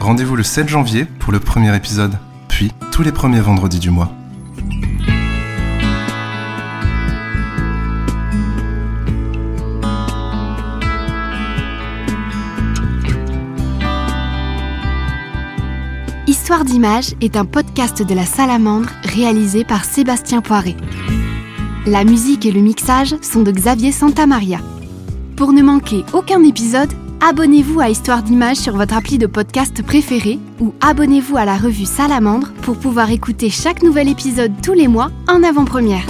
Rendez-vous le 7 janvier pour le premier épisode, puis tous les premiers vendredis du mois. Histoire d'image est un podcast de la Salamandre réalisé par Sébastien Poiré. La musique et le mixage sont de Xavier Santamaria. Pour ne manquer aucun épisode, abonnez-vous à Histoire d'image sur votre appli de podcast préféré ou abonnez-vous à la revue Salamandre pour pouvoir écouter chaque nouvel épisode tous les mois en avant-première.